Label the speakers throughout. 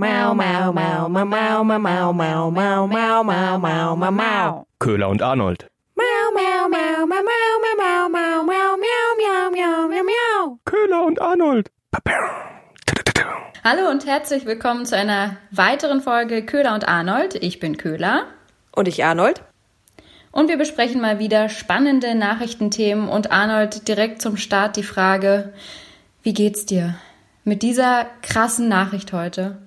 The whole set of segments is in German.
Speaker 1: Mau, mau, mau, mau, mau, mau, mau, mau, mau, mau, mau, mau, mau, mau.
Speaker 2: Köhler und Arnold.
Speaker 1: Mau, mau, mau, mau, mau, mau, mau, mau, mau, miau, miau, miau, miau, miau.
Speaker 2: Köhler und Arnold.
Speaker 3: Hallo und herzlich willkommen zu einer weiteren Folge Köhler und Arnold. Ich bin Köhler
Speaker 1: Und ich Arnold?
Speaker 3: und wir besprechen mal wieder spannende Nachrichtenthemen und Arnold direkt zum Start die Frage, wie geht's dir mit dieser krassen Nachricht heute?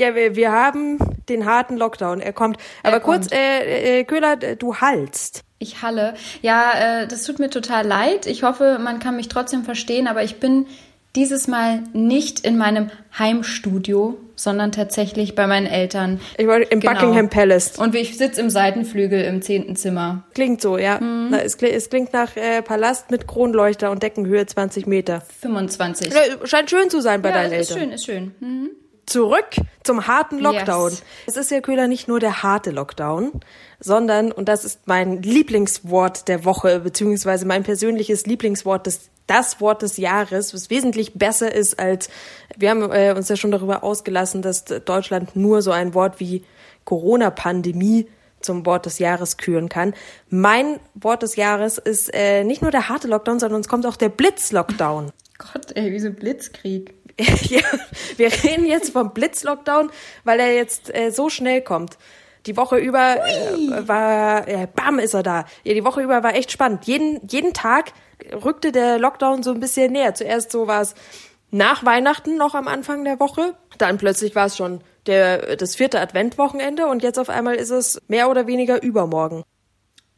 Speaker 1: Ja, wir, wir haben den harten Lockdown. Er kommt. Aber
Speaker 3: Er
Speaker 1: kurz,
Speaker 3: kommt.
Speaker 1: äh, äh, Köhler, du hallst.
Speaker 3: Ich halle. Ja, äh, das tut mir total leid. Ich hoffe, man kann mich trotzdem verstehen, aber ich bin dieses Mal nicht in meinem Heimstudio, sondern tatsächlich bei meinen Eltern.
Speaker 1: Ich war im
Speaker 3: Genau.
Speaker 1: Buckingham Palace.
Speaker 3: Und ich sitze im Seitenflügel im zehnten Zimmer.
Speaker 1: Klingt so, ja.
Speaker 3: Mhm.
Speaker 1: Na, es, klingt, es klingt nach äh, Palast mit Kronleuchter und Deckenhöhe 20 Meter.
Speaker 3: 25.
Speaker 1: Ja, scheint schön zu sein bei
Speaker 3: Ja,
Speaker 1: deinen
Speaker 3: ist
Speaker 1: Eltern.
Speaker 3: schön, ist schön. Mhm.
Speaker 1: Zurück zum harten Lockdown.
Speaker 3: Yes.
Speaker 1: Es ist ja Köhler nicht nur der harte Lockdown, sondern, und das ist mein Lieblingswort der Woche, beziehungsweise mein persönliches Lieblingswort des das Wort des Jahres, was wesentlich besser ist als, wir haben äh, uns ja schon darüber ausgelassen, dass Deutschland nur so ein Wort wie Corona-Pandemie zum Wort des Jahres küren kann. Mein Wort des Jahres ist äh, nicht nur der harte Lockdown, sondern es kommt auch der Blitz-Lockdown.
Speaker 3: Gott, ey, wie so Blitzkrieg.
Speaker 1: ja, wir reden jetzt vom Blitz-Lockdown, weil er jetzt äh, so schnell kommt. Die Woche über äh, war, äh, bam, ist er da. Ja, die Woche über war echt spannend. Jeden, jeden Tag rückte der Lockdown so ein bisschen näher. Zuerst so war es nach Weihnachten noch am Anfang der Woche. Dann plötzlich war es schon der, das vierte Adventwochenende und jetzt auf einmal ist es mehr oder weniger übermorgen.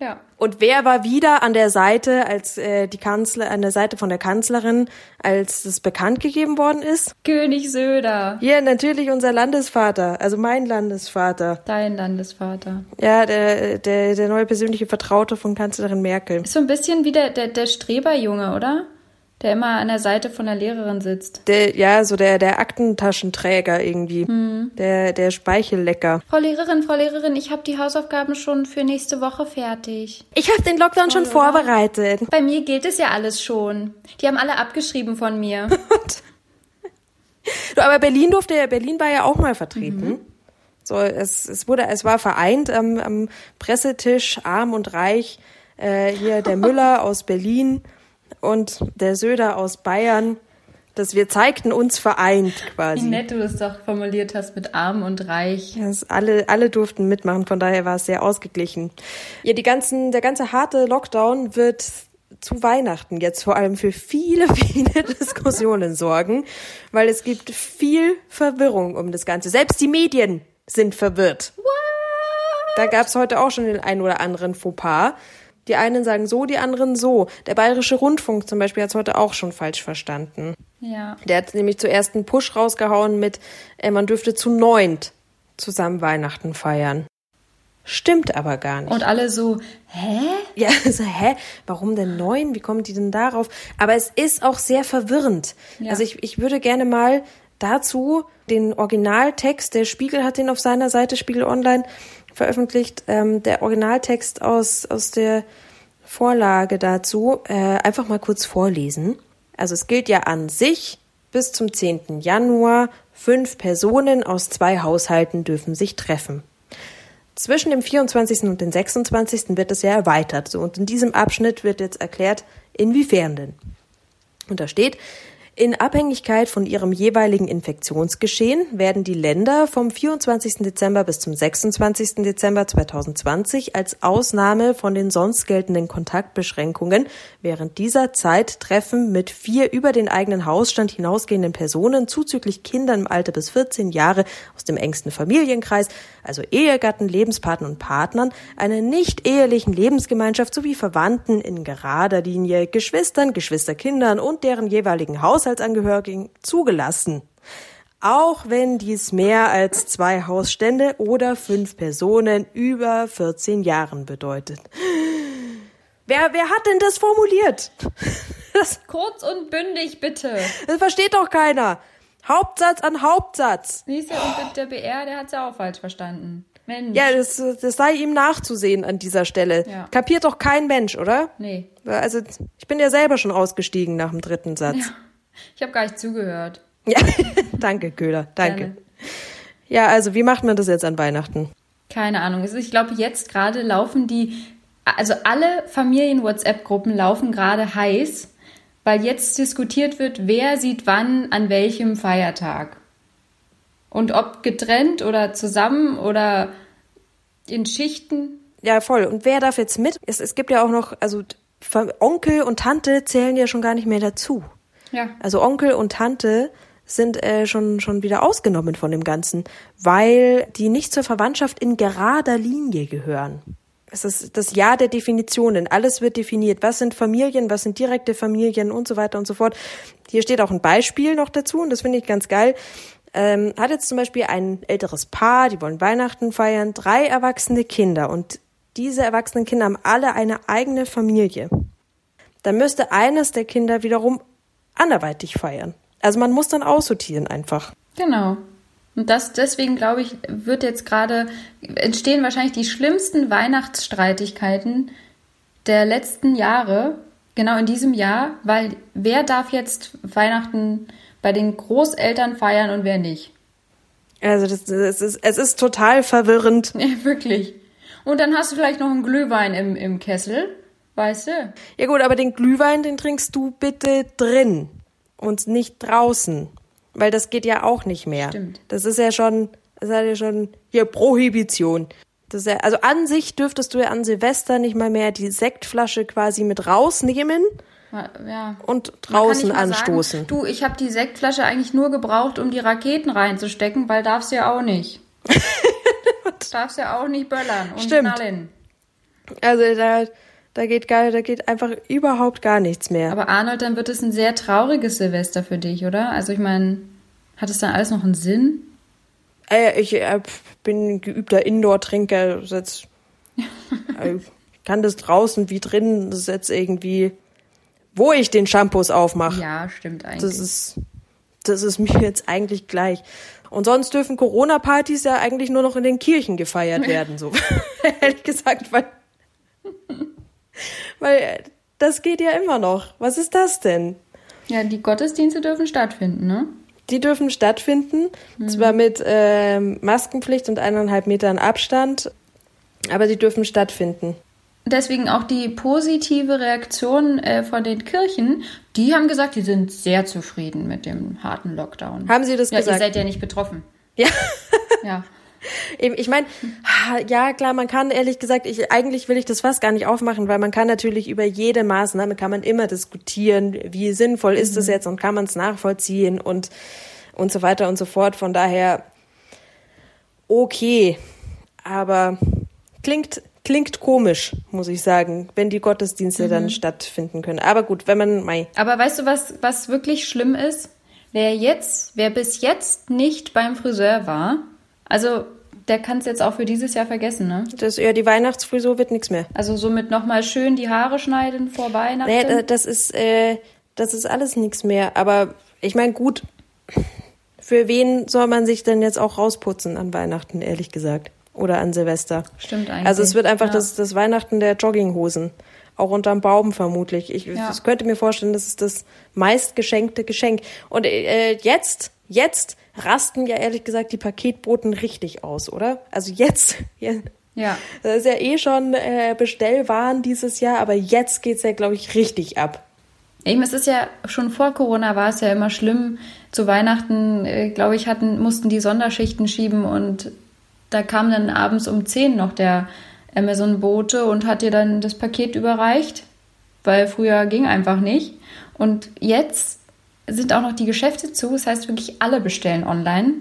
Speaker 3: Ja.
Speaker 1: Und wer war wieder an der Seite, als äh, die Kanzler, an der Seite von der Kanzlerin, als das bekannt gegeben worden ist?
Speaker 3: König Söder,
Speaker 1: Ja, natürlich unser Landesvater, also mein Landesvater.
Speaker 3: dein Landesvater.
Speaker 1: Ja, der, der, der neue persönliche Vertraute von Kanzlerin Merkel.
Speaker 3: Ist so ein bisschen wie der, der, der Streberjunge, oder? Der immer an der Seite von der Lehrerin sitzt.
Speaker 1: Der, ja, so der, der Aktentaschenträger irgendwie. Der, der Speichellecker.
Speaker 3: Frau Lehrerin, Frau Lehrerin, ich habe die Hausaufgaben schon für nächste Woche fertig.
Speaker 1: Ich habe den Lockdown schon
Speaker 3: Toll, oder?
Speaker 1: vorbereitet.
Speaker 3: Bei mir gilt es ja alles schon. Die haben alle abgeschrieben von mir.
Speaker 1: Du, aber Berlin durfte ja, Berlin war ja auch mal vertreten. So, es, es wurde, es war vereint am, am Pressetisch, arm und reich. Äh, hier der Müller aus Berlin und der Söder aus Bayern. Dass wir zeigten uns vereint
Speaker 3: Wie
Speaker 1: quasi.
Speaker 3: nett du das doch formuliert hast mit arm und reich.
Speaker 1: Das alle, alle durften mitmachen, von daher war es sehr ausgeglichen. Ja, die ganzen, der ganze harte Lockdown wird zu Weihnachten jetzt vor allem für viele, viele Diskussionen sorgen, weil es gibt viel Verwirrung um das Ganze. Selbst die Medien sind verwirrt. Da gab es heute auch schon den einen oder anderen Fauxpas. Die einen sagen so, die anderen so. Der Bayerische Rundfunk zum Beispiel hat es heute auch schon falsch verstanden.
Speaker 3: Ja.
Speaker 1: Der hat nämlich zuerst einen Push rausgehauen mit, äh, man dürfte zu neunt zusammen Weihnachten feiern. Stimmt aber gar nicht.
Speaker 3: Und alle so, hä?
Speaker 1: ja, so, hä? Warum denn neun? Wie kommen die denn darauf? Aber es ist auch sehr verwirrend.
Speaker 3: Ja.
Speaker 1: Also ich, ich würde gerne mal dazu den Originaltext, der Spiegel hat den auf seiner Seite, Spiegel Online, veröffentlicht, ähm, der Originaltext aus, aus der Vorlage dazu, äh, einfach mal kurz vorlesen. Also es gilt ja an sich bis zum 10. Januar, fünf Personen aus zwei Haushalten dürfen sich treffen. Zwischen dem 24. und dem 26. wird es ja erweitert. So, und in diesem Abschnitt wird jetzt erklärt, inwiefern denn. Und da steht, in Abhängigkeit von ihrem jeweiligen Infektionsgeschehen werden die Länder vom 24. Dezember bis zum 26. Dezember 2020 als Ausnahme von den sonst geltenden Kontaktbeschränkungen während dieser Zeit Treffen mit vier über den eigenen Hausstand hinausgehenden Personen zuzüglich Kindern im Alter bis 14 Jahre aus dem engsten Familienkreis, also Ehegatten, Lebenspartnern und Partnern, einer nicht ehelichen Lebensgemeinschaft sowie Verwandten in gerader Linie, Geschwistern, Geschwisterkindern und deren jeweiligen Haushaltsangehörigen zugelassen. Auch wenn dies mehr als zwei Hausstände oder fünf Personen über 14 Jahren bedeutet. Wer, wer hat denn das formuliert? Das,
Speaker 3: Kurz und bündig, bitte.
Speaker 1: das versteht doch keiner. Hauptsatz an Hauptsatz.
Speaker 3: Siehst du, und der BR, der hat's ja auch falsch verstanden. Mensch.
Speaker 1: Ja, das, das sei ihm nachzusehen an dieser Stelle.
Speaker 3: Ja.
Speaker 1: Kapiert doch kein Mensch, oder?
Speaker 3: Nee.
Speaker 1: Also, ich bin ja selber schon ausgestiegen nach dem dritten Satz.
Speaker 3: Ja. Ich habe gar nicht zugehört.
Speaker 1: Ja, danke, Köhler, danke.
Speaker 3: Gerne.
Speaker 1: Ja, also wie macht man das jetzt an Weihnachten?
Speaker 3: Keine Ahnung. Also ich glaube, jetzt gerade laufen die, also alle Familien-WhatsApp-Gruppen laufen gerade heiß, weil jetzt diskutiert wird, wer sieht wann an welchem Feiertag. Und ob getrennt oder zusammen oder in Schichten.
Speaker 1: Ja, voll. Und wer darf jetzt mit? Es, es gibt ja auch noch, also Onkel und Tante zählen ja schon gar nicht mehr dazu.
Speaker 3: Ja.
Speaker 1: Also Onkel und Tante sind äh, schon, schon wieder ausgenommen von dem Ganzen, weil die nicht zur Verwandtschaft in gerader Linie gehören. Es ist das Jahr der Definitionen. Alles wird definiert. Was sind Familien, was sind direkte Familien und so weiter und so fort. Hier steht auch ein Beispiel noch dazu und das finde ich ganz geil. Ähm, hat jetzt zum Beispiel ein älteres Paar, die wollen Weihnachten feiern, drei erwachsene Kinder und diese erwachsenen Kinder haben alle eine eigene Familie. Dann müsste eines der Kinder wiederum anderweitig feiern. Also man muss dann aussortieren einfach.
Speaker 3: Genau. Und das, deswegen glaube ich, wird jetzt gerade, entstehen wahrscheinlich die schlimmsten Weihnachtsstreitigkeiten der letzten Jahre, genau in diesem Jahr, weil wer darf jetzt Weihnachten bei den Großeltern feiern und wer nicht?
Speaker 1: Also das, das ist, es ist total verwirrend.
Speaker 3: Ja, wirklich. Und dann hast du vielleicht noch einen Glühwein im, im Kessel, weißt du?
Speaker 1: Ja gut, aber den Glühwein, den trinkst du bitte drin und nicht draußen. Weil das geht ja auch nicht mehr.
Speaker 3: Stimmt.
Speaker 1: Das ist ja schon, das hat ja schon hier Prohibition. Das ist ja, also an sich dürftest du ja an Silvester nicht mal mehr die Sektflasche quasi mit rausnehmen
Speaker 3: Ja.
Speaker 1: und draußen anstoßen.
Speaker 3: Sagen, du, ich habe die Sektflasche eigentlich nur gebraucht, um die Raketen reinzustecken, weil darfst ja auch nicht. darfst ja auch nicht böllern und
Speaker 1: Stimmt.
Speaker 3: knallen.
Speaker 1: Also da, da geht gar, da geht einfach überhaupt gar nichts mehr.
Speaker 3: Aber Arnold, dann wird es ein sehr trauriges Silvester für dich, oder? Also ich meine, hat es dann alles noch einen Sinn?
Speaker 1: Äh, ich äh, bin ein geübter Indoor-Trinker. Jetzt, äh, ich kann das draußen wie drin. Das ist jetzt irgendwie, wo ich den Shampoos aufmache.
Speaker 3: Ja, stimmt eigentlich.
Speaker 1: Das ist, das ist mir jetzt eigentlich gleich. Und sonst dürfen Corona-Partys ja eigentlich nur noch in den Kirchen gefeiert werden, so. Ehrlich gesagt, weil, weil äh, das geht ja immer noch. Was ist das denn?
Speaker 3: ja, die Gottesdienste dürfen stattfinden, ne?
Speaker 1: Die dürfen stattfinden, zwar mit ähm, Maskenpflicht und eineinhalb Metern Abstand, aber sie dürfen stattfinden.
Speaker 3: Deswegen auch die positive Reaktion äh, von den Kirchen, die haben gesagt, die sind sehr zufrieden mit dem harten Lockdown.
Speaker 1: Haben sie das
Speaker 3: ja,
Speaker 1: gesagt?
Speaker 3: ihr seid ja nicht betroffen.
Speaker 1: Ja.
Speaker 3: Ja.
Speaker 1: Ich meine, ja klar, man kann ehrlich gesagt, ich, eigentlich will ich das fast gar nicht aufmachen, weil man kann natürlich über jede Maßnahme kann man immer diskutieren, wie sinnvoll ist es jetzt und kann man es nachvollziehen und und so weiter und so fort. Von daher okay, aber klingt klingt komisch, muss ich sagen, wenn die Gottesdienste dann stattfinden können. Aber gut, wenn man mei,
Speaker 3: Aber weißt du, was, was wirklich schlimm ist? Wer jetzt, wer bis jetzt nicht beim Friseur war, also der kann es jetzt auch für dieses Jahr vergessen, ne?
Speaker 1: das ja die Weihnachtsfrisur wird nichts mehr.
Speaker 3: Also somit nochmal schön die Haare schneiden vor Weihnachten.
Speaker 1: Naja, da- das ist, äh, das ist alles nichts mehr. Aber ich meine, gut, für wen soll man sich denn jetzt auch rausputzen an Weihnachten, ehrlich gesagt? Oder an Silvester?
Speaker 3: Stimmt eigentlich.
Speaker 1: Also es wird einfach
Speaker 3: Ja.
Speaker 1: das, das Weihnachten der Jogginghosen. Auch unterm Baum vermutlich. Ich,
Speaker 3: Ja.
Speaker 1: ich könnte mir vorstellen, das ist das meistgeschenkte Geschenk. Und äh, jetzt, jetzt rasten ja ehrlich gesagt die Paketboten richtig aus, oder? Also jetzt, ja,
Speaker 3: Ja.
Speaker 1: das ist ja eh schon äh, Bestellwaren dieses Jahr, aber jetzt geht's ja, glaube ich, richtig ab.
Speaker 3: Eben, es ist ja schon vor Corona war es ja immer schlimm. Zu Weihnachten, äh, glaube ich, hatten, mussten die Sonderschichten schieben und da kam dann abends um 10 noch der Amazon-Bote und hat dir dann das Paket überreicht, weil früher ging einfach nicht. Und jetzt sind auch noch die Geschäfte zu, das heißt wirklich alle bestellen online.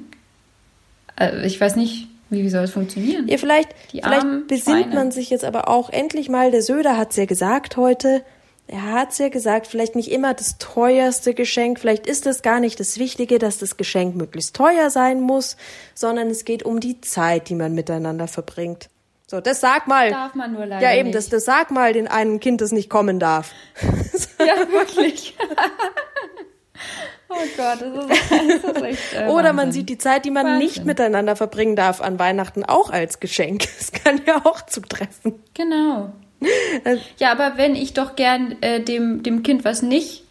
Speaker 3: Äh, ich weiß nicht, wie, wie soll es funktionieren?
Speaker 1: Ja, vielleicht,
Speaker 3: Die
Speaker 1: vielleicht besinnt
Speaker 3: Schweine.
Speaker 1: man sich jetzt aber auch endlich mal, der Söder hat's ja gesagt heute, er hat's ja gesagt, vielleicht nicht immer das teuerste Geschenk, vielleicht ist es gar nicht das Wichtige, dass das Geschenk möglichst teuer sein muss, sondern es geht um die Zeit, die man miteinander verbringt. So, das sag mal.
Speaker 3: Darf man nur leider
Speaker 1: ja, eben,
Speaker 3: nicht.
Speaker 1: das, das sag mal den einen Kind, das nicht kommen darf.
Speaker 3: Ja, wirklich. Gott, das ist, das ist echt. Äh,
Speaker 1: Oder man sieht die Zeit, die man nicht
Speaker 3: Wahnsinn.
Speaker 1: miteinander verbringen darf an Weihnachten, auch als Geschenk. Das kann ja auch zutreffen.
Speaker 3: Genau. Ja, aber wenn ich doch gern äh, dem, dem Kind was nicht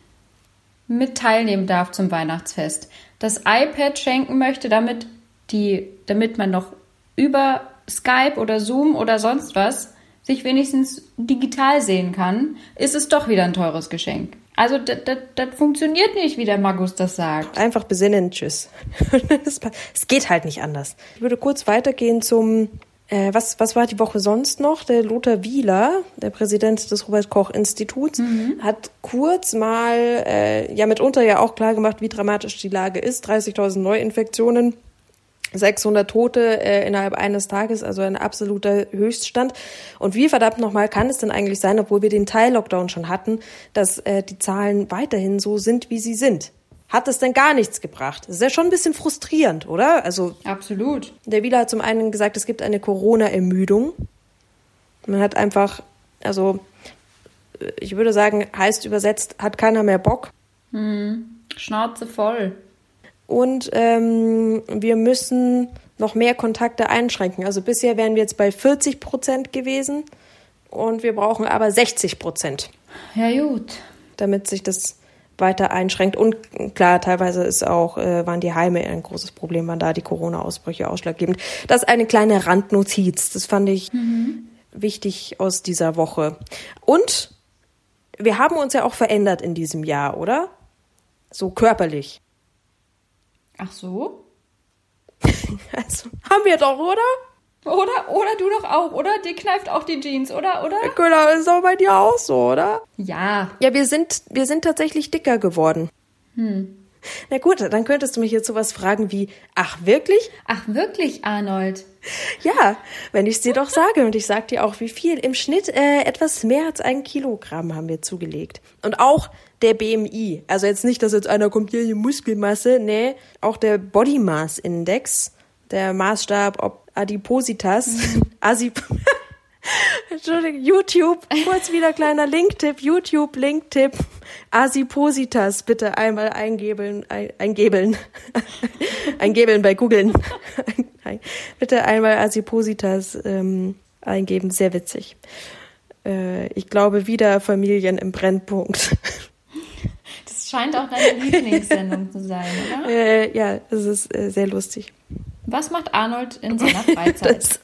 Speaker 3: mit teilnehmen darf zum Weihnachtsfest, das iPad schenken möchte, damit die, damit man noch über Skype oder Zoom oder sonst was sich wenigstens digital sehen kann, ist es doch wieder ein teures Geschenk. Also das funktioniert nicht, wie der Magus das sagt.
Speaker 1: Einfach besinnen, tschüss. es geht halt nicht anders. Ich würde kurz weitergehen zum, äh, was, was war die Woche sonst noch? Der Lothar Wieler, der Präsident des Robert-Koch-Instituts, mhm. hat kurz mal, äh, ja mitunter ja auch klar gemacht, wie dramatisch die Lage ist. 30.000 Neuinfektionen 600 Tote äh, innerhalb eines Tages, also ein absoluter Höchststand. Und wie verdammt nochmal kann es denn eigentlich sein, obwohl wir den Teil-Lockdown schon hatten, dass äh, die Zahlen weiterhin so sind, wie sie sind? Hat es denn gar nichts gebracht? Das ist ja schon ein bisschen frustrierend, oder? Also
Speaker 3: absolut.
Speaker 1: Der Wieler hat zum einen gesagt, es gibt eine Corona-Ermüdung. Man hat einfach, also ich würde sagen, heißt übersetzt, hat keiner mehr Bock.
Speaker 3: Hm. Schnauze voll.
Speaker 1: Und ähm, wir müssen noch mehr Kontakte einschränken. Also bisher wären wir jetzt bei 40 Prozent gewesen und wir brauchen aber 60 Prozent.
Speaker 3: Ja, gut.
Speaker 1: Damit sich das weiter einschränkt. Und klar, teilweise ist auch, äh, waren die Heime ein großes Problem, waren da die Corona-Ausbrüche ausschlaggebend. Das ist eine kleine Randnotiz. Das fand ich mhm. wichtig aus dieser Woche. Und wir haben uns ja auch verändert in diesem Jahr, oder? So körperlich.
Speaker 3: Ach so?
Speaker 1: also, haben wir doch, oder?
Speaker 3: Oder, oder du doch auch, oder? Dir kneift auch die Jeans, oder? Oder?
Speaker 1: Genau, ist doch bei dir auch so, oder?
Speaker 3: Ja.
Speaker 1: Ja, wir sind, wir sind tatsächlich dicker geworden.
Speaker 3: Hm.
Speaker 1: Na gut, dann könntest du mich jetzt sowas fragen wie, ach wirklich?
Speaker 3: Ach wirklich, Arnold?
Speaker 1: Ja, wenn ich es dir doch sage und ich sag dir auch, wie viel. Im Schnitt äh, etwas mehr als ein Kilogramm haben wir zugelegt. Und auch der BMI. Also jetzt nicht, dass jetzt einer kommt, hier die Muskelmasse, nee, auch der Body Mass Index, der Maßstab, ob Adipositas, mhm. Asip Entschuldigung, YouTube, kurz wieder kleiner Linktipp, YouTube Linktipp, Asipositas bitte einmal eingebeln, ein, eingebeln, eingebeln bei Googlen. bitte einmal Asipositas ähm, eingeben, sehr witzig. Äh, ich glaube wieder Familien im Brennpunkt
Speaker 3: scheint auch deine Lieblingssendung zu sein, oder?
Speaker 1: Äh, ja, es ist äh, sehr lustig.
Speaker 3: Was macht Arnold in seiner Freizeit?
Speaker 1: das,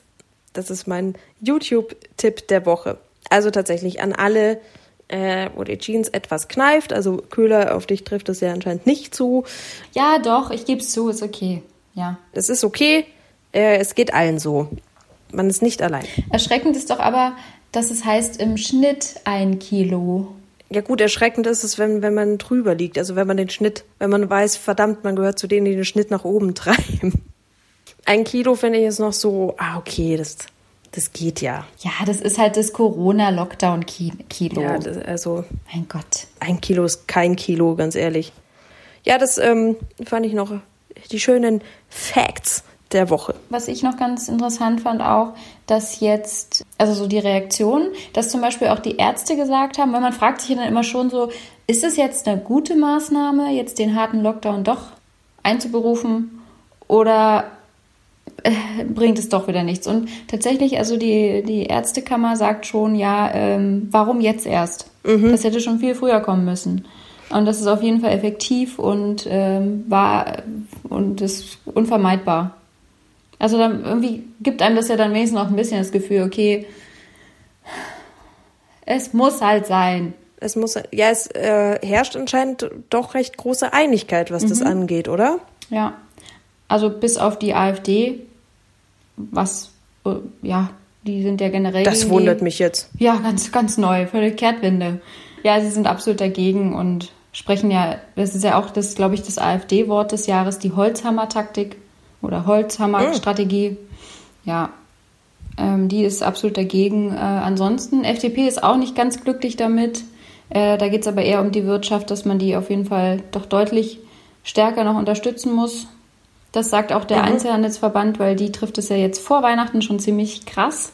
Speaker 1: das ist mein YouTube-Tipp der Woche. Also tatsächlich an alle, äh, wo die Jeans etwas kneift. Also Köhler, auf dich trifft es ja anscheinend nicht zu.
Speaker 3: Ja, doch, ich gebe es zu, ist okay. Ja.
Speaker 1: Es ist okay. Äh, es geht allen so. Man ist nicht allein.
Speaker 3: Erschreckend ist doch aber, dass es heißt im Schnitt ein Kilo.
Speaker 1: Ja gut, erschreckend ist es, wenn, wenn man drüber liegt. Also wenn man den Schnitt, wenn man weiß, verdammt, man gehört zu denen, die den Schnitt nach oben treiben. Ein Kilo finde ich ist noch so, ah, okay, das, das geht ja.
Speaker 3: Ja, das ist halt das Corona-Lockdown-Kilo.
Speaker 1: Ja, das, also.
Speaker 3: Mein Gott.
Speaker 1: Ein Kilo ist kein Kilo, ganz ehrlich. Ja, das ähm, fand ich noch die schönen Facts der Woche.
Speaker 3: Was ich noch ganz interessant fand auch, dass jetzt, also so die Reaktion, dass zum Beispiel auch die Ärzte gesagt haben, weil man fragt sich dann immer schon so, ist es jetzt eine gute Maßnahme, jetzt den harten Lockdown doch einzuberufen oder bringt es doch wieder nichts? Und tatsächlich, also die, die Ärztekammer sagt schon, ja, ähm, warum jetzt erst? Mhm. Das hätte schon viel früher kommen müssen. Und das ist auf jeden Fall effektiv und ähm, war und ist unvermeidbar. Also dann irgendwie gibt einem das ja dann wenigstens noch ein bisschen das Gefühl, okay, es muss halt sein.
Speaker 1: Es muss, ja, es äh, herrscht anscheinend doch recht große Einigkeit, was mhm. das angeht, oder?
Speaker 3: Ja. Also bis auf die AfD, was, äh, ja, die sind ja generell.
Speaker 1: Das wundert mich jetzt.
Speaker 3: Ja, ganz, ganz neu, völlig Kehrtwende. Ja, sie sind absolut dagegen und sprechen ja, das ist ja auch das, glaube ich, das AfD-Wort des Jahres, die Holzhammer-Taktik oder Holzhammer-Strategie. Mhm. Ja, ähm, die ist absolut dagegen. Äh, ansonsten, FDP ist auch nicht ganz glücklich damit. Äh, da geht es aber eher um die Wirtschaft, dass man die auf jeden Fall doch deutlich stärker noch unterstützen muss. Das sagt auch der mhm. Einzelhandelsverband, weil die trifft es ja jetzt vor Weihnachten schon ziemlich krass.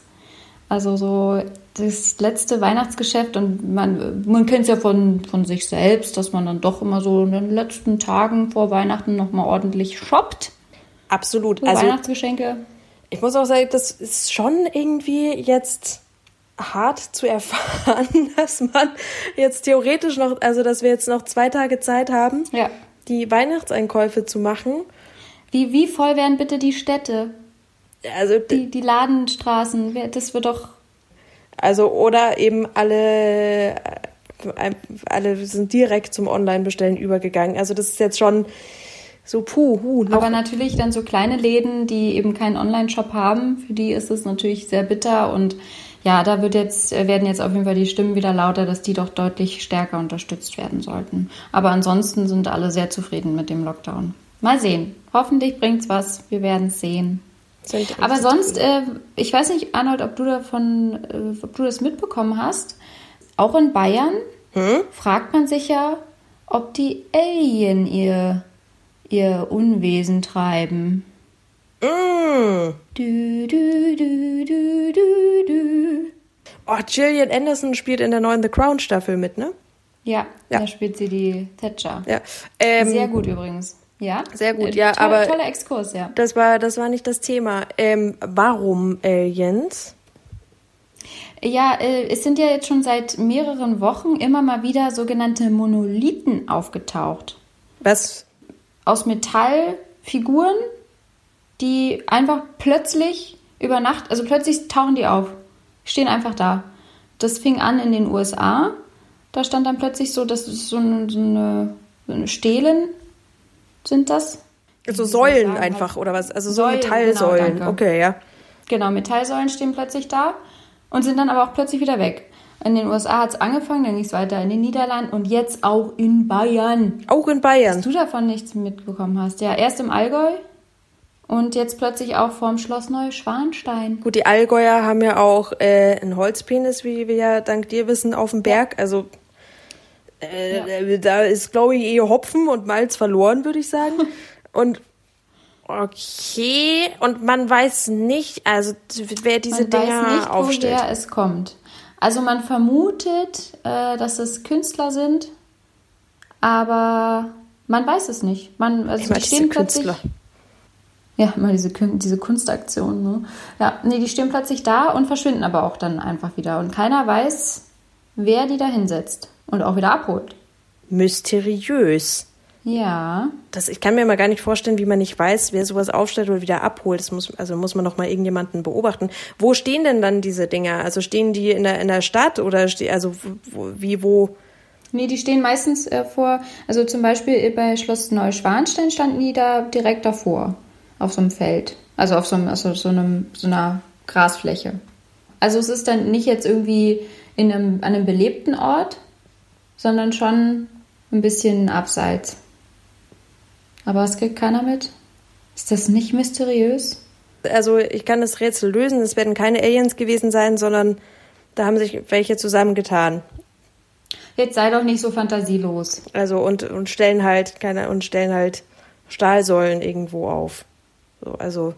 Speaker 3: Also so das letzte Weihnachtsgeschäft und man, man kennt es ja von, von sich selbst, dass man dann doch immer so in den letzten Tagen vor Weihnachten nochmal ordentlich shoppt.
Speaker 1: Absolut.
Speaker 3: So also, Weihnachtsgeschenke.
Speaker 1: Ich muss auch sagen, das ist schon irgendwie jetzt hart zu erfahren, dass man jetzt theoretisch noch, also dass wir jetzt noch zwei Tage Zeit haben,
Speaker 3: ja.
Speaker 1: die Weihnachtseinkäufe zu machen.
Speaker 3: Wie, wie voll wären bitte die Städte?
Speaker 1: Also,
Speaker 3: Die, die Ladenstraßen, das wird doch.
Speaker 1: also oder eben alle, äh, alle sind direkt zum Online-Bestellen übergegangen. Also das ist jetzt schon so puh, hu,
Speaker 3: Aber natürlich dann so kleine Läden, die eben keinen Online-Shop haben, für die ist es natürlich sehr bitter und ja, da wird jetzt, äh, werden jetzt auf jeden Fall die Stimmen wieder lauter, dass die doch deutlich stärker unterstützt werden sollten. Aber ansonsten sind alle sehr zufrieden mit dem Lockdown. Mal sehen. Hoffentlich bringt's was. Wir werden es sehen. Aber sonst, äh, ich weiß nicht, Arnold, ob du davon, äh, ob du das mitbekommen hast. Auch in Bayern fragt man sich ja, ob die Alien ihr, ihr Unwesen treiben.
Speaker 1: Mm.
Speaker 3: Du, du, du, du, du, du.
Speaker 1: Oh, Gillian Anderson spielt in der neuen The Crown Staffel mit, ne?
Speaker 3: Ja,
Speaker 1: Ja.
Speaker 3: da spielt sie die Thatcher.
Speaker 1: Ja. Ähm,
Speaker 3: Sehr gut übrigens. Ja?
Speaker 1: Sehr gut,
Speaker 3: Äh,
Speaker 1: ja,
Speaker 3: toll,
Speaker 1: aber-
Speaker 3: Toller Exkurs, ja.
Speaker 1: Das war, das war nicht das Thema. Ähm, warum Aliens?
Speaker 3: Ja, äh, es sind ja jetzt schon seit mehreren Wochen immer mal wieder sogenannte Monolithen aufgetaucht.
Speaker 1: Was?
Speaker 3: Aus Metallfiguren, die einfach plötzlich über Nacht, also plötzlich tauchen die auf, stehen einfach da. Das fing an in den USA. Da stand dann plötzlich so, das ist so eine, so eine, so eine Stelen, sind das?
Speaker 1: Also Säulen
Speaker 3: sagen?
Speaker 1: einfach oder was? Also so
Speaker 3: Säulen,
Speaker 1: Metallsäulen.
Speaker 3: genau,
Speaker 1: okay, ja.
Speaker 3: Genau, Metallsäulen stehen plötzlich da und sind dann aber auch plötzlich wieder weg. In den USA hat es angefangen, dann ging es weiter in den Niederlanden und jetzt auch in Bayern.
Speaker 1: Auch in
Speaker 3: Dass
Speaker 1: Bayern.
Speaker 3: du davon nichts mitbekommen hast. Ja, erst im Allgäu und jetzt plötzlich auch vorm Schloss Neuschwanstein.
Speaker 1: Gut, die Allgäuer haben ja auch äh, einen Holzpenis, wie wir ja dank dir wissen, auf dem Berg. Also äh, da ist, glaube ich, eh Hopfen und Malz verloren, würde ich sagen. Und okay, und man weiß nicht, also wer diese
Speaker 3: Man
Speaker 1: Dinger
Speaker 3: weiß nicht,
Speaker 1: aufstellt.
Speaker 3: woher es kommt. Also man vermutet, äh, dass es Künstler sind, aber man weiß es nicht. Man, also
Speaker 1: Immer
Speaker 3: die stehen plötzlich.
Speaker 1: Künstler.
Speaker 3: Ja, immer diese, diese Kunstaktion. Ne? Ja, nee, die stehen plötzlich da und verschwinden aber auch dann einfach wieder. Und keiner weiß, wer die da hinsetzt und auch wieder abholt.
Speaker 1: Mysteriös.
Speaker 3: Ja,
Speaker 1: Das, ich kann mir mal gar nicht vorstellen, wie man nicht weiß, wer sowas aufstellt oder wieder abholt. Das muss, also muss man noch mal irgendjemanden beobachten. Wo stehen denn dann diese Dinger? Also stehen die in der, in der Stadt oder ste also wo, wie, wo?
Speaker 3: nee, die stehen meistens äh, vor, also zum Beispiel bei Schloss Neuschwanstein standen die da direkt davor, auf so einem Feld. Also auf so, einem, also so, einem, so einer Grasfläche. Also es ist dann nicht jetzt irgendwie in einem, an einem belebten Ort, sondern schon ein bisschen abseits. Aber es kriegt keiner mit. Ist das nicht mysteriös?
Speaker 1: Also ich kann das Rätsel lösen. Es werden keine Aliens gewesen sein, sondern da haben sich welche zusammengetan.
Speaker 3: Jetzt sei doch nicht so fantasielos.
Speaker 1: Also und, und stellen halt keine und stellen halt Stahlsäulen irgendwo auf. So, also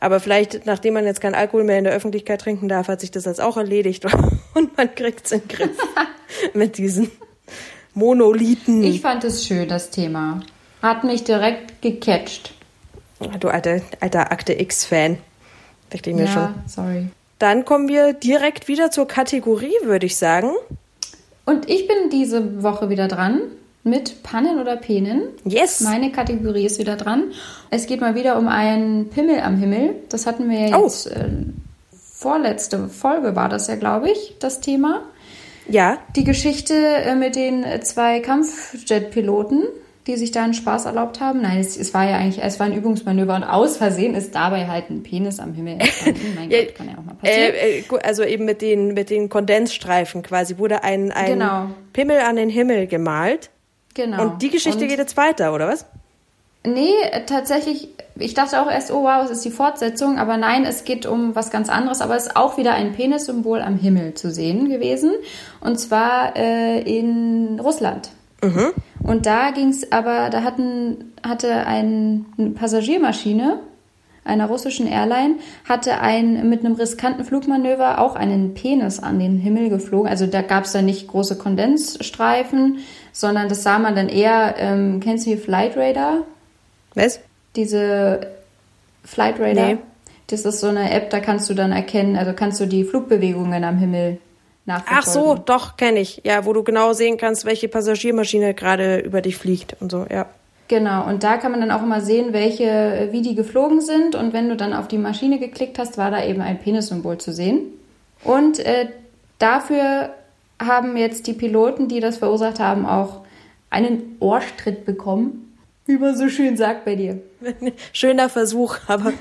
Speaker 1: aber vielleicht, nachdem man jetzt keinen Alkohol mehr in der Öffentlichkeit trinken darf, hat sich das jetzt auch erledigt und man kriegt's in den Griff mit diesen Monolithen.
Speaker 3: Ich fand es schön, das Thema. Hat mich direkt gecatcht.
Speaker 1: du alter, alter Akte X-Fan. Dachte ich mir schon.
Speaker 3: sorry.
Speaker 1: Dann kommen wir direkt wieder zur Kategorie, würde ich sagen.
Speaker 3: Und ich bin diese Woche wieder dran mit Pannen oder Penen.
Speaker 1: Yes.
Speaker 3: Meine Kategorie ist wieder dran. Es geht mal wieder um einen Pimmel am Himmel. Das hatten wir ja
Speaker 1: Oh.
Speaker 3: jetzt. Äh, vorletzte Folge war das ja, glaube ich, das Thema.
Speaker 1: Ja,
Speaker 3: Die Geschichte äh, mit den zwei Kampfjet-Piloten, die sich da einen Spaß erlaubt haben. Nein, es, es war ja eigentlich, es war ein Übungsmanöver und aus Versehen ist dabei halt ein Penis am Himmel entstanden. Mein
Speaker 1: Ja,
Speaker 3: Gott, kann ja auch mal passieren.
Speaker 1: Äh, äh, also eben mit den, mit den Kondensstreifen quasi wurde ein, ein
Speaker 3: Genau.
Speaker 1: Pimmel an den Himmel gemalt.
Speaker 3: Genau.
Speaker 1: Und die Geschichte
Speaker 3: Und-
Speaker 1: geht jetzt weiter, oder was?
Speaker 3: Nee, tatsächlich, ich dachte auch erst, oh wow, es ist die Fortsetzung, aber nein, es geht um was ganz anderes, aber es ist auch wieder ein Penissymbol am Himmel zu sehen gewesen. Und zwar äh, in Russland. Und da ging es aber, da hatten, hatte ein, eine Passagiermaschine einer russischen Airline, hatte ein, mit einem riskanten Flugmanöver auch einen Penis an den Himmel geflogen. Also da gab es dann nicht große Kondensstreifen, sondern das sah man dann eher, ähm, kennst du hier Flight Radar?
Speaker 1: Was?
Speaker 3: diese Flight Radar.
Speaker 1: Nee.
Speaker 3: Das ist so eine App, da kannst du dann erkennen, also kannst du die Flugbewegungen am Himmel nachverfolgen.
Speaker 1: Ach so, doch, kenne ich. Ja, wo du genau sehen kannst, welche Passagiermaschine gerade über dich fliegt und so, ja.
Speaker 3: Genau, und da kann man dann auch immer sehen, welche, äh, wie die geflogen sind. Und wenn du dann auf die Maschine geklickt hast, war da eben ein Penissymbol zu sehen. Und äh, dafür haben jetzt die Piloten, die das verursacht haben, auch einen Ohrstritt bekommen. Wie man so schön sagt bei dir.
Speaker 1: Schöner Versuch, aber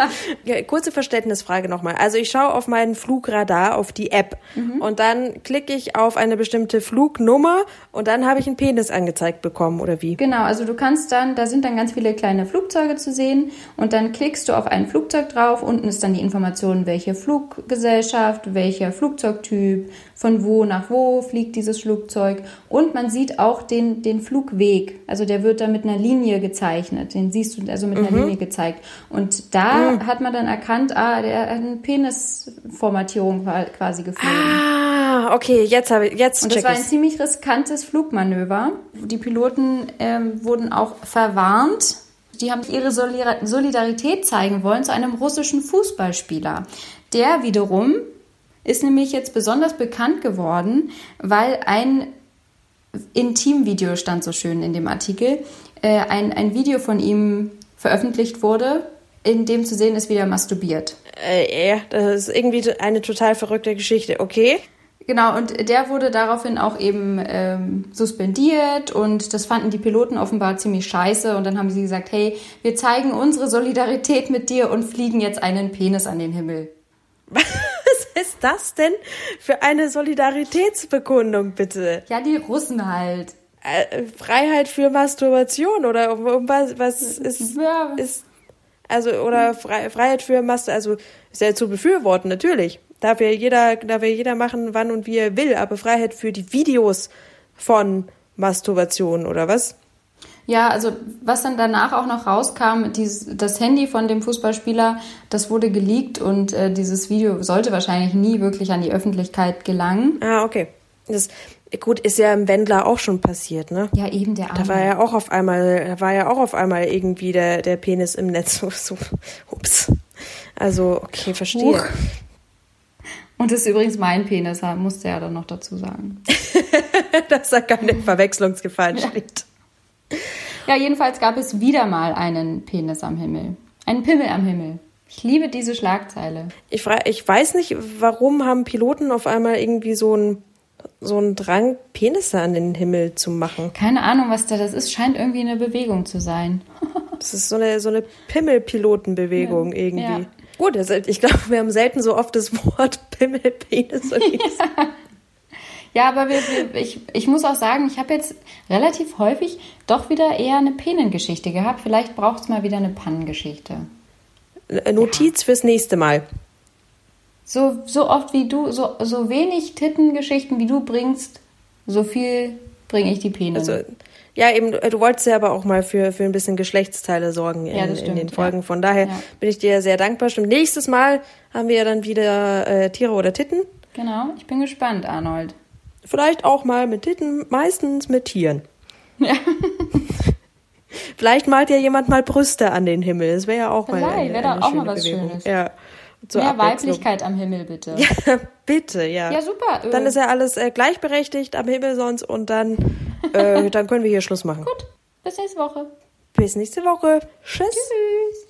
Speaker 1: kurze Verständnisfrage nochmal. Also ich schaue auf meinen Flugradar, auf die App
Speaker 3: Mhm.
Speaker 1: und dann klicke ich auf eine bestimmte Flugnummer und dann habe ich einen Penis angezeigt bekommen oder wie?
Speaker 3: Genau, also du kannst dann, da sind dann ganz viele kleine Flugzeuge zu sehen und dann klickst du auf ein Flugzeug drauf. Unten ist dann die Information, welche Fluggesellschaft, welcher Flugzeugtyp, von wo nach wo fliegt dieses Flugzeug und man sieht auch den, den Flugweg. Also der wird da mit einer Linie gezeichnet. Den siehst du also mit einer Linie gezeigt. Und da hat man dann erkannt, ah, der hat eine Penisformatierung qua- quasi geflogen.
Speaker 1: Ah, okay, jetzt habe ich jetzt
Speaker 3: Und das war ein ziemlich riskantes Flugmanöver. Die Piloten ähm, wurden auch verwarnt. Die haben ihre Solidarität zeigen wollen zu einem russischen Fußballspieler. Der wiederum ist nämlich jetzt besonders bekannt geworden, weil ein Intimvideo stand so schön in dem Artikel, äh, ein, ein Video von ihm veröffentlicht wurde, in dem zu sehen ist, wie er masturbiert.
Speaker 1: Äh, ja, das ist irgendwie eine total verrückte Geschichte. Okay.
Speaker 3: Genau, und der wurde daraufhin auch eben ähm, suspendiert und das fanden die Piloten offenbar ziemlich scheiße und dann haben sie gesagt, hey, wir zeigen unsere Solidarität mit dir und fliegen jetzt einen Penis an den Himmel.
Speaker 1: Was ist das denn für eine Solidaritätsbekundung, bitte?
Speaker 3: Ja, die Russen halt.
Speaker 1: Äh, Freiheit für Masturbation oder um, um was, was ist,
Speaker 3: Ja.
Speaker 1: ist also oder Fre Freiheit für Master, also ist ja zu befürworten, natürlich. Darf ja jeder, darf ja jeder machen, wann und wie er will, aber Freiheit für die Videos von Masturbation oder was?
Speaker 3: Ja, also was dann danach auch noch rauskam, dieses, das Handy von dem Fußballspieler, das wurde geleakt und äh, dieses Video sollte wahrscheinlich nie wirklich an die Öffentlichkeit gelangen.
Speaker 1: Ah, okay. Das gut ist ja im Wendler auch schon passiert, ne?
Speaker 3: Ja, eben der
Speaker 1: Da war ja auch auf einmal, da war ja auch auf einmal irgendwie der, der Penis im Netz. So, ups. Also, okay, verstehe.
Speaker 3: Huch. Und das ist übrigens mein Penis, musste er dann noch dazu sagen.
Speaker 1: Dass da keine Verwechslungsgefahr entsteht.
Speaker 3: Ja, jedenfalls gab es wieder mal einen Penis am Himmel. Einen Pimmel am Himmel. Ich liebe diese Schlagzeile.
Speaker 1: Ich, frage, ich weiß nicht, warum haben Piloten auf einmal irgendwie so einen so einen Drang, Penisse an den Himmel zu machen.
Speaker 3: Keine Ahnung, was da das ist. Scheint irgendwie eine Bewegung zu sein.
Speaker 1: Das ist so eine, so eine Pimmel-Pilotenbewegung irgendwie.
Speaker 3: Ja.
Speaker 1: Gut, also ich glaube, wir haben selten so oft das Wort Pimmel, Penis und
Speaker 3: Ja, aber wir, wir, ich, ich muss auch sagen, ich habe jetzt relativ häufig doch wieder eher eine Penengeschichte gehabt. Vielleicht braucht es mal wieder eine Pannengeschichte.
Speaker 1: Notiz fürs nächste Mal.
Speaker 3: So, so oft wie du, so, so wenig Tittengeschichten wie du bringst, so viel bringe ich die Penen.
Speaker 1: Also, ja, eben, du wolltest ja aber auch mal für, für ein bisschen Geschlechtsteile sorgen in,
Speaker 3: Ja, das
Speaker 1: in
Speaker 3: stimmt,
Speaker 1: den Folgen.
Speaker 3: ja.
Speaker 1: Von daher
Speaker 3: Ja.
Speaker 1: bin ich dir sehr dankbar. Stimmt, nächstes Mal haben wir ja dann wieder äh, Tiere oder Titten.
Speaker 3: genau, ich bin gespannt, Arnold.
Speaker 1: Vielleicht auch mal mit Titten, meistens mit Tieren.
Speaker 3: Ja.
Speaker 1: Vielleicht malt ja jemand mal Brüste an den Himmel. Das wäre ja auch mal
Speaker 3: Vielleicht,
Speaker 1: eine,
Speaker 3: wäre doch
Speaker 1: eine
Speaker 3: auch mal was
Speaker 1: Bewegung.
Speaker 3: Schönes.
Speaker 1: Ja. Zur
Speaker 3: Mehr. Weiblichkeit am Himmel, bitte.
Speaker 1: Ja, bitte, ja.
Speaker 3: Ja, super.
Speaker 1: Dann
Speaker 3: Äh,
Speaker 1: ist ja alles äh, gleichberechtigt am Himmel sonst und dann, äh, dann können wir hier Schluss machen.
Speaker 3: Gut, bis nächste Woche.
Speaker 1: Bis nächste Woche. Tschüss.
Speaker 3: Tschüss.